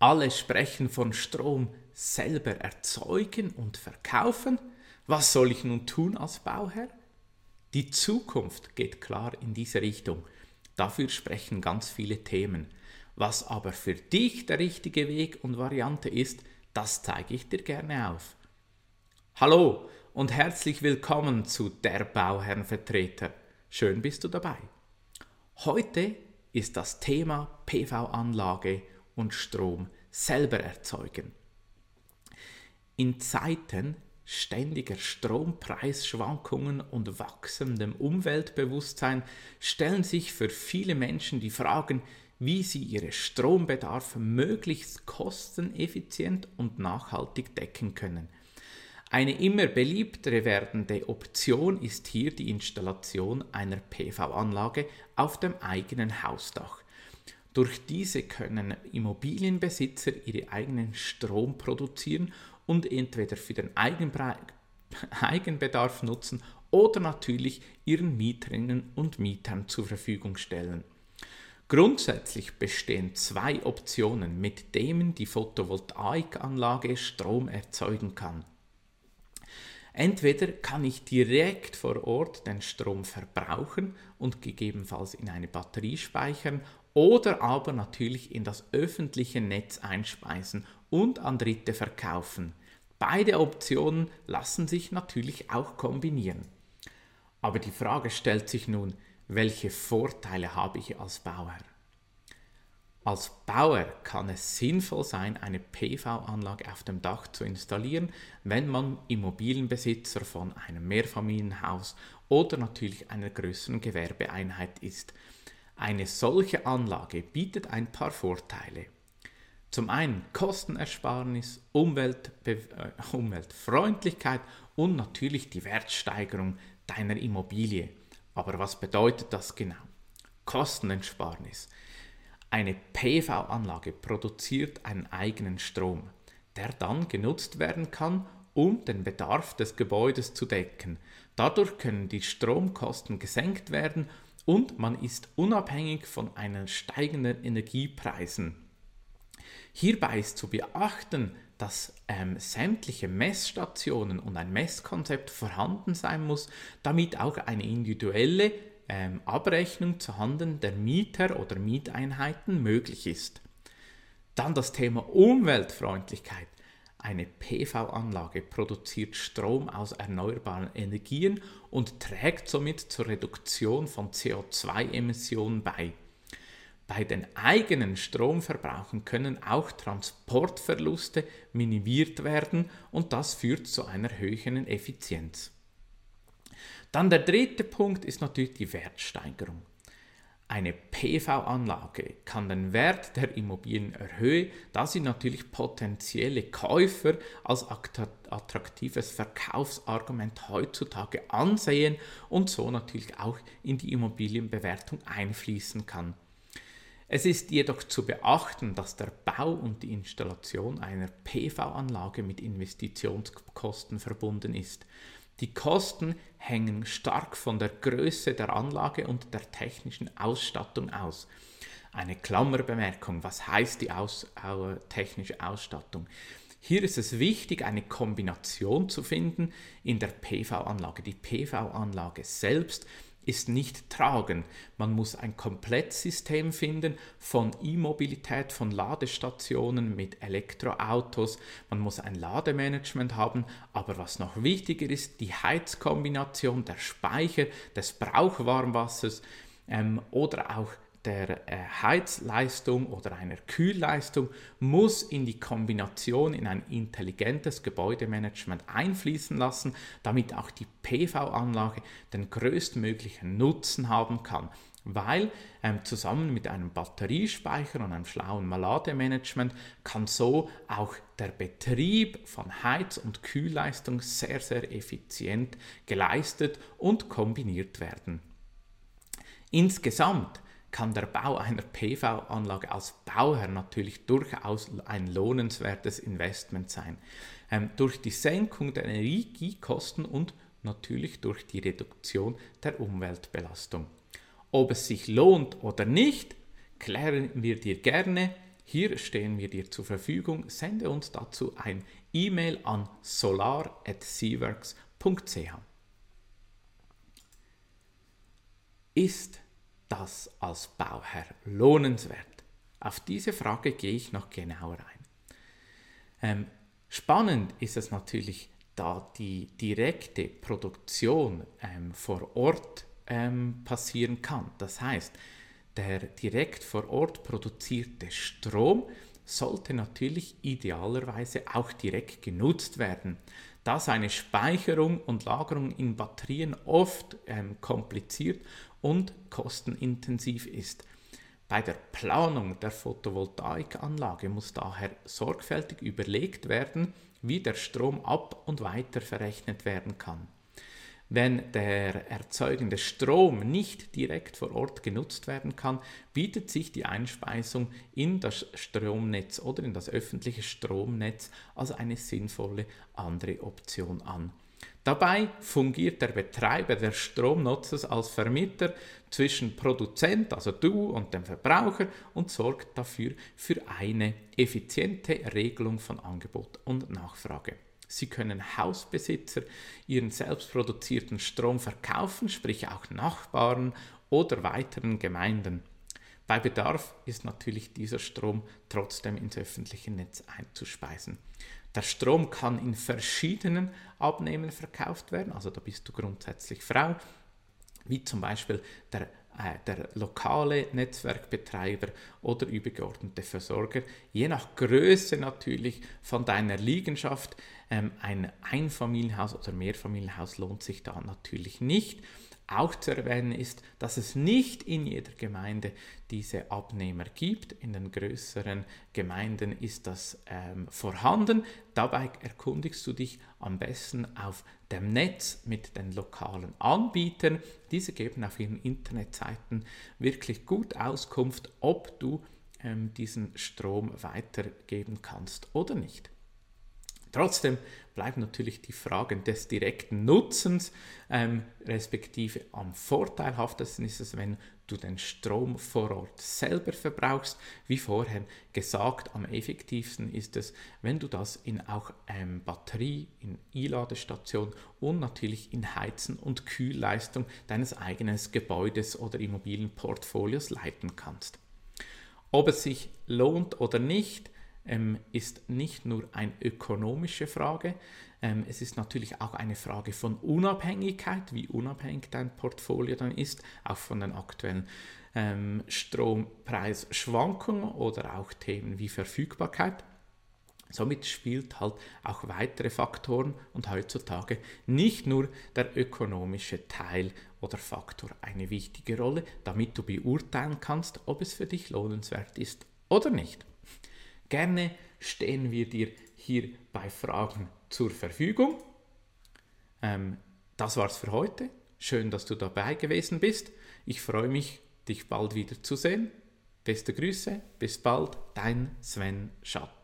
Alle sprechen von Strom selber erzeugen und verkaufen. Was soll ich nun tun als Bauherr? Die Zukunft geht klar in diese Richtung. Dafür sprechen ganz viele Themen. Was aber für dich der richtige Weg und Variante ist, das zeige ich dir gerne auf. Hallo und herzlich willkommen zu der Bauherrenvertreter. Schön bist du dabei. Heute ist das Thema PV-Anlage und Strom selber erzeugen. In Zeiten ständiger Strompreisschwankungen und wachsendem Umweltbewusstsein stellen sich für viele Menschen die Fragen, wie sie ihre Strombedarf möglichst kosteneffizient und nachhaltig decken können. Eine immer beliebtere werdende Option ist hier die Installation einer PV-Anlage auf dem eigenen Hausdach. Durch diese können Immobilienbesitzer ihren eigenen Strom produzieren und entweder für den Eigenbedarf nutzen oder natürlich ihren Mieterinnen und Mietern zur Verfügung stellen. Grundsätzlich bestehen zwei Optionen, mit denen die Photovoltaikanlage Strom erzeugen kann. Entweder kann ich direkt vor Ort den Strom verbrauchen und gegebenenfalls in eine Batterie speichern oder aber natürlich in das öffentliche Netz einspeisen und an Dritte verkaufen. Beide Optionen lassen sich natürlich auch kombinieren. Aber die Frage stellt sich nun, welche Vorteile habe ich als Bauer? Als Bauer kann es sinnvoll sein, eine PV-Anlage auf dem Dach zu installieren, wenn man Immobilienbesitzer von einem Mehrfamilienhaus oder natürlich einer größeren Gewerbeeinheit ist. Eine solche Anlage bietet ein paar Vorteile. Zum einen Kostenersparnis, Umwelt, äh, Umweltfreundlichkeit und natürlich die Wertsteigerung deiner Immobilie. Aber was bedeutet das genau? Kostenersparnis. Eine PV-Anlage produziert einen eigenen Strom, der dann genutzt werden kann, um den Bedarf des Gebäudes zu decken. Dadurch können die Stromkosten gesenkt werden und man ist unabhängig von einen steigenden Energiepreisen. Hierbei ist zu beachten, dass ähm, sämtliche Messstationen und ein Messkonzept vorhanden sein muss, damit auch eine individuelle ähm, Abrechnung zuhanden der Mieter oder Mieteinheiten möglich ist. Dann das Thema Umweltfreundlichkeit. Eine PV-Anlage produziert Strom aus erneuerbaren Energien und trägt somit zur Reduktion von CO2-Emissionen bei. Bei den eigenen Stromverbrauchen können auch Transportverluste minimiert werden und das führt zu einer höheren Effizienz. Dann der dritte Punkt ist natürlich die Wertsteigerung. Eine PV-Anlage kann den Wert der Immobilien erhöhen, da sie natürlich potenzielle Käufer als attraktives Verkaufsargument heutzutage ansehen und so natürlich auch in die Immobilienbewertung einfließen kann. Es ist jedoch zu beachten, dass der Bau und die Installation einer PV-Anlage mit Investitionskosten verbunden ist. Die Kosten hängen stark von der Größe der Anlage und der technischen Ausstattung aus. Eine Klammerbemerkung, was heißt die aus, äh, technische Ausstattung? Hier ist es wichtig, eine Kombination zu finden in der PV-Anlage. Die PV-Anlage selbst ist nicht tragen. Man muss ein Komplettsystem finden von E-Mobilität, von Ladestationen mit Elektroautos. Man muss ein Lademanagement haben. Aber was noch wichtiger ist, die Heizkombination, der Speicher des Brauchwarmwassers ähm, oder auch der äh, Heizleistung oder einer Kühlleistung muss in die Kombination in ein intelligentes Gebäudemanagement einfließen lassen, damit auch die PV-Anlage den größtmöglichen Nutzen haben kann. Weil ähm, zusammen mit einem Batteriespeicher und einem schlauen Malademanagement kann so auch der Betrieb von Heiz- und Kühlleistung sehr, sehr effizient geleistet und kombiniert werden. Insgesamt kann der Bau einer PV-Anlage als Bauherr natürlich durchaus ein lohnenswertes Investment sein. Ähm, durch die Senkung der Energiekosten und natürlich durch die Reduktion der Umweltbelastung. Ob es sich lohnt oder nicht, klären wir dir gerne Hier stehen wir dir zur Verfügung. Sende uns dazu ein E-Mail an solar.seaworks.ch. Ist das als Bauherr lohnenswert? Auf diese Frage gehe ich noch genauer ein. Ähm, spannend ist es natürlich, da die direkte Produktion ähm, vor Ort ähm, passieren kann. Das heißt, der direkt vor Ort produzierte Strom sollte natürlich idealerweise auch direkt genutzt werden. Da seine Speicherung und Lagerung in Batterien oft ähm, kompliziert und kostenintensiv ist. Bei der Planung der Photovoltaikanlage muss daher sorgfältig überlegt werden, wie der Strom ab und weiter verrechnet werden kann. Wenn der erzeugende Strom nicht direkt vor Ort genutzt werden kann, bietet sich die Einspeisung in das Stromnetz oder in das öffentliche Stromnetz als eine sinnvolle andere Option an. Dabei fungiert der Betreiber des Stromnutzers als Vermittler zwischen Produzent, also du und dem Verbraucher und sorgt dafür für eine effiziente Regelung von Angebot und Nachfrage. Sie können Hausbesitzer ihren selbstproduzierten Strom verkaufen, sprich auch Nachbarn oder weiteren Gemeinden. Bei Bedarf ist natürlich dieser Strom trotzdem ins öffentliche Netz einzuspeisen. Der Strom kann in verschiedenen Abnehmern verkauft werden, also da bist du grundsätzlich Frau, wie zum Beispiel der, äh, der lokale Netzwerkbetreiber oder übergeordnete Versorger, je nach Größe natürlich von deiner Liegenschaft. Ähm, ein Einfamilienhaus oder Mehrfamilienhaus lohnt sich da natürlich nicht. Auch zu erwähnen ist, dass es nicht in jeder Gemeinde diese Abnehmer gibt. In den größeren Gemeinden ist das ähm, vorhanden. Dabei erkundigst du dich am besten auf dem Netz mit den lokalen Anbietern. Diese geben auf ihren Internetseiten wirklich gut Auskunft, ob du ähm, diesen Strom weitergeben kannst oder nicht. Trotzdem bleiben natürlich die Fragen des direkten Nutzens, ähm, respektive am vorteilhaftesten ist es, wenn du den Strom vor Ort selber verbrauchst. Wie vorher gesagt, am effektivsten ist es, wenn du das in auch ähm, Batterie, in E-Ladestation und natürlich in Heizen und Kühlleistung deines eigenen Gebäudes oder Immobilienportfolios leiten kannst. Ob es sich lohnt oder nicht, ist nicht nur eine ökonomische Frage, ähm, es ist natürlich auch eine Frage von Unabhängigkeit, wie unabhängig dein Portfolio dann ist, auch von den aktuellen ähm, Strompreisschwankungen oder auch Themen wie Verfügbarkeit. Somit spielt halt auch weitere Faktoren und heutzutage nicht nur der ökonomische Teil oder Faktor eine wichtige Rolle, damit du beurteilen kannst, ob es für dich lohnenswert ist oder nicht. Gerne stehen wir dir hier bei Fragen zur Verfügung. Ähm, das war's für heute. Schön, dass du dabei gewesen bist. Ich freue mich, dich bald wieder zu sehen. Beste Grüße, bis bald, dein Sven Schatt.